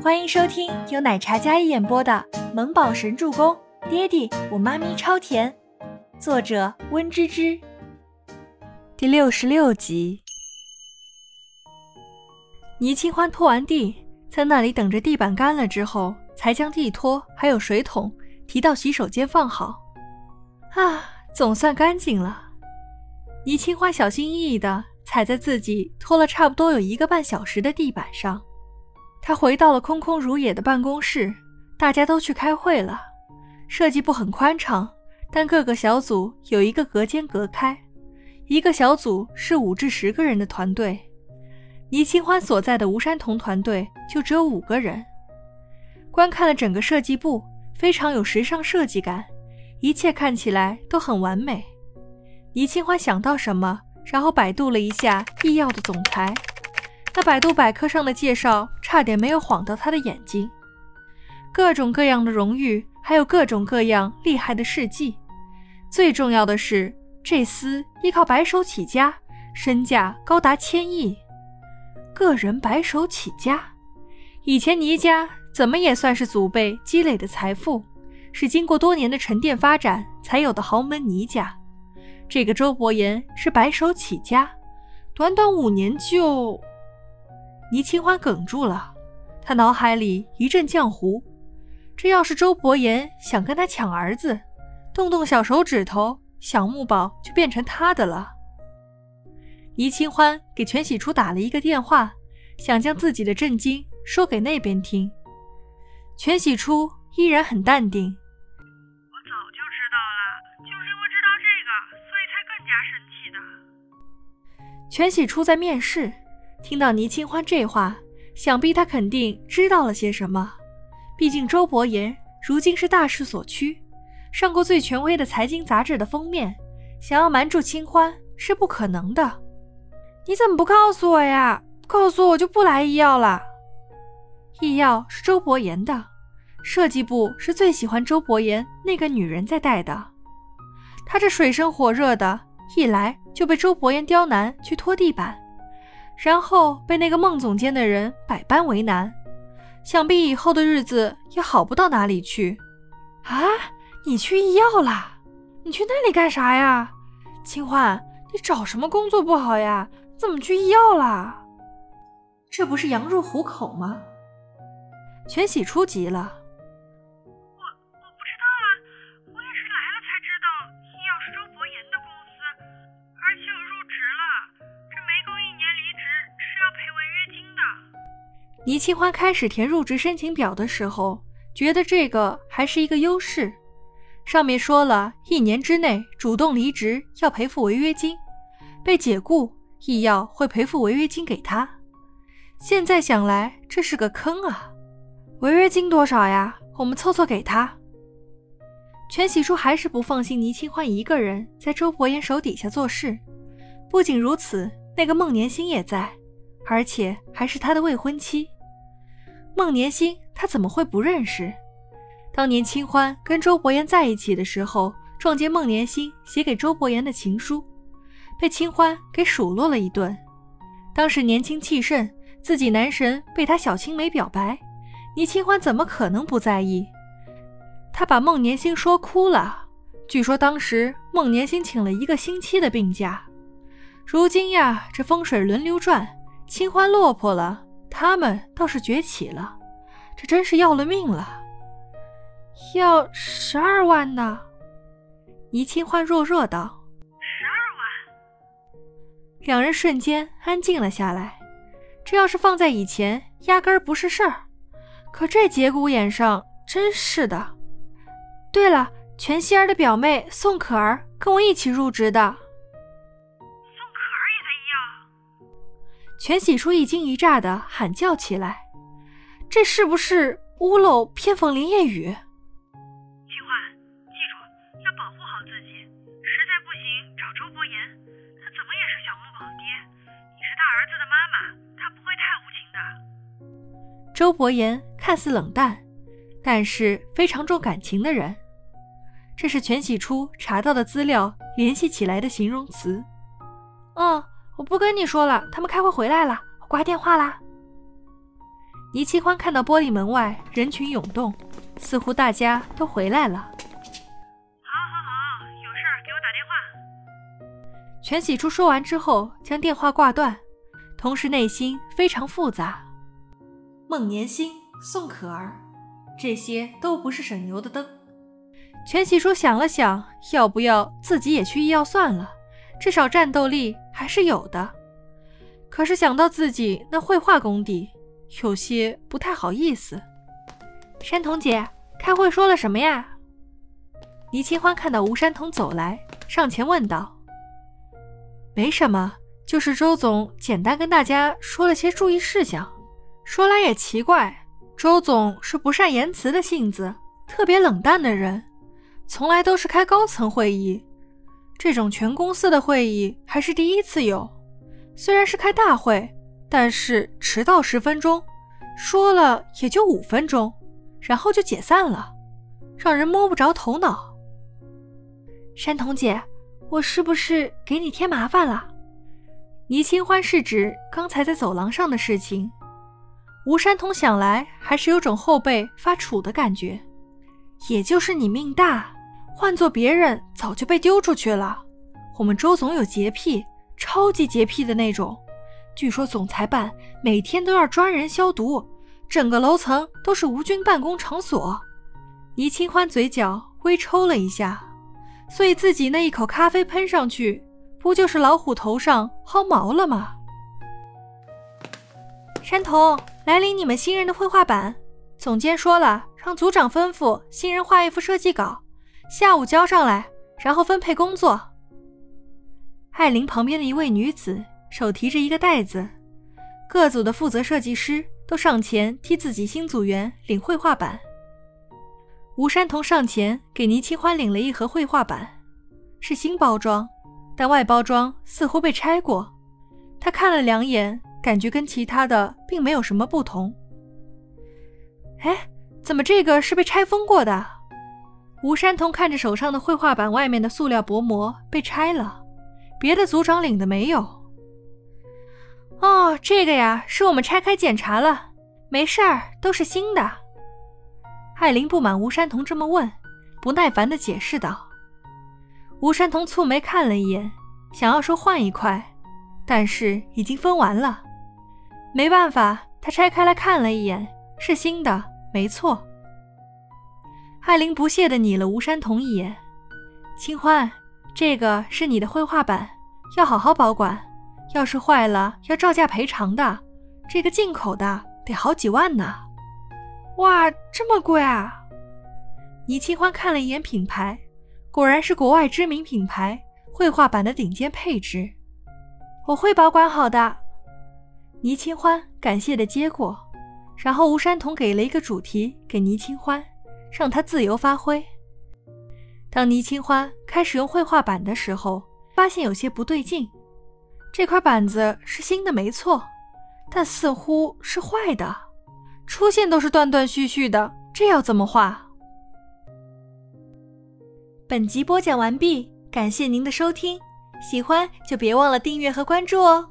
欢迎收听由奶茶一演播的《萌宝神助攻》，爹地我妈咪超甜，作者温芝芝。第六十六集。倪清欢拖完地，在那里等着地板干了之后，才将地拖还有水桶提到洗手间放好。啊，总算干净了。倪清欢小心翼翼地踩在自己拖了差不多有一个半小时的地板上。他回到了空空如也的办公室，大家都去开会了。设计部很宽敞，但各个小组有一个隔间隔开，一个小组是五至十个人的团队。倪清欢所在的吴山童团队就只有五个人。观看了整个设计部，非常有时尚设计感，一切看起来都很完美。倪清欢想到什么，然后百度了一下易药的总裁。那百度百科上的介绍差点没有晃到他的眼睛，各种各样的荣誉，还有各种各样厉害的事迹。最重要的是，这厮依靠白手起家，身价高达千亿。个人白手起家，以前倪家怎么也算是祖辈积累的财富，是经过多年的沉淀发展才有的豪门倪家。这个周伯言是白手起家，短短五年就……倪清欢哽住了，他脑海里一阵浆糊。这要是周伯言想跟他抢儿子，动动小手指头，小木宝就变成他的了。倪清欢给全喜初打了一个电话，想将自己的震惊说给那边听。全喜初依然很淡定：“我早就知道了，就是因为知道这个，所以才更加生气的。”全喜初在面试。听到倪清欢这话，想必他肯定知道了些什么。毕竟周伯言如今是大势所趋，上过最权威的财经杂志的封面，想要瞒住清欢是不可能的。你怎么不告诉我呀？告诉我就不来医药了。医药是周伯言的，设计部是最喜欢周伯言那个女人在带的。他这水深火热的，一来就被周伯言刁难去拖地板。然后被那个孟总监的人百般为难，想必以后的日子也好不到哪里去。啊，你去医药啦？你去那里干啥呀？清欢，你找什么工作不好呀？怎么去医药啦？这不是羊入虎口吗？全喜初急了。倪清欢开始填入职申请表的时候，觉得这个还是一个优势。上面说了一年之内主动离职要赔付违约金，被解雇亦要会赔付违约金给他。现在想来这是个坑啊！违约金多少呀？我们凑凑给他。全喜初还是不放心倪清欢一个人在周伯言手底下做事。不仅如此，那个孟年星也在，而且还是他的未婚妻。孟年星，他怎么会不认识？当年清欢跟周伯言在一起的时候，撞见孟年星写给周伯言的情书，被清欢给数落了一顿。当时年轻气盛，自己男神被他小青梅表白，倪清欢怎么可能不在意？他把孟年星说哭了。据说当时孟年星请了一个星期的病假。如今呀，这风水轮流转，清欢落魄了。他们倒是崛起了，这真是要了命了！要十二万呢？倪清欢弱弱道：“十二万。”两人瞬间安静了下来。这要是放在以前，压根儿不是事儿。可这节骨眼上，真是的。对了，全希儿的表妹宋可儿跟我一起入职的。全喜初一惊一乍的喊叫起来：“这是不是屋漏偏逢连夜雨？”清欢，记住要保护好自己，实在不行找周伯言，他怎么也是小木宝爹，你是他儿子的妈妈，他不会太无情的。周伯言看似冷淡，但是非常重感情的人，这是全喜初查到的资料联系起来的形容词。嗯。我不跟你说了，他们开会回来了，我挂电话啦。倪清欢看到玻璃门外人群涌动，似乎大家都回来了。好，好，好，有事给我打电话。全喜初说完之后，将电话挂断，同时内心非常复杂。孟年星、宋可儿，这些都不是省油的灯。全喜初想了想，要不要自己也去医药算了，至少战斗力还是有的。可是想到自己那绘画功底，有些不太好意思。山童姐，开会说了什么呀？倪清欢看到吴山童走来，上前问道：“没什么，就是周总简单跟大家说了些注意事项。说来也奇怪，周总是不善言辞的性子，特别冷淡的人，从来都是开高层会议，这种全公司的会议还是第一次有。虽然是开大会。”但是迟到十分钟，说了也就五分钟，然后就解散了，让人摸不着头脑。山童姐，我是不是给你添麻烦了？倪清欢是指刚才在走廊上的事情。吴山童想来还是有种后背发怵的感觉，也就是你命大，换做别人早就被丢出去了。我们周总有洁癖，超级洁癖的那种。据说总裁办每天都要专人消毒，整个楼层都是无菌办公场所。倪清欢嘴角微抽了一下，所以自己那一口咖啡喷上去，不就是老虎头上薅毛了吗？山童，来领你们新人的绘画板。总监说了，让组长吩咐新人画一幅设计稿，下午交上来，然后分配工作。艾琳旁边的一位女子。手提着一个袋子，各组的负责设计师都上前替自己新组员领绘画板。吴山童上前给倪清欢领了一盒绘画板，是新包装，但外包装似乎被拆过。他看了两眼，感觉跟其他的并没有什么不同。哎，怎么这个是被拆封过的？吴山童看着手上的绘画板外面的塑料薄膜被拆了，别的组长领的没有。哦，这个呀，是我们拆开检查了，没事儿，都是新的。艾琳不满吴山童这么问，不耐烦地解释道。吴山童蹙眉看了一眼，想要说换一块，但是已经分完了，没办法，他拆开来看了一眼，是新的，没错。艾琳不屑地睨了吴山童一眼：“清欢，这个是你的绘画板，要好好保管。”要是坏了，要照价赔偿的。这个进口的得好几万呢。哇，这么贵啊！倪清欢看了一眼品牌，果然是国外知名品牌，绘画板的顶尖配置。我会保管好的。倪清欢感谢的接过，然后吴山童给了一个主题给倪清欢，让他自由发挥。当倪清欢开始用绘画板的时候，发现有些不对劲。这块板子是新的，没错，但似乎是坏的，出现都是断断续续的，这要怎么画？本集播讲完毕，感谢您的收听，喜欢就别忘了订阅和关注哦。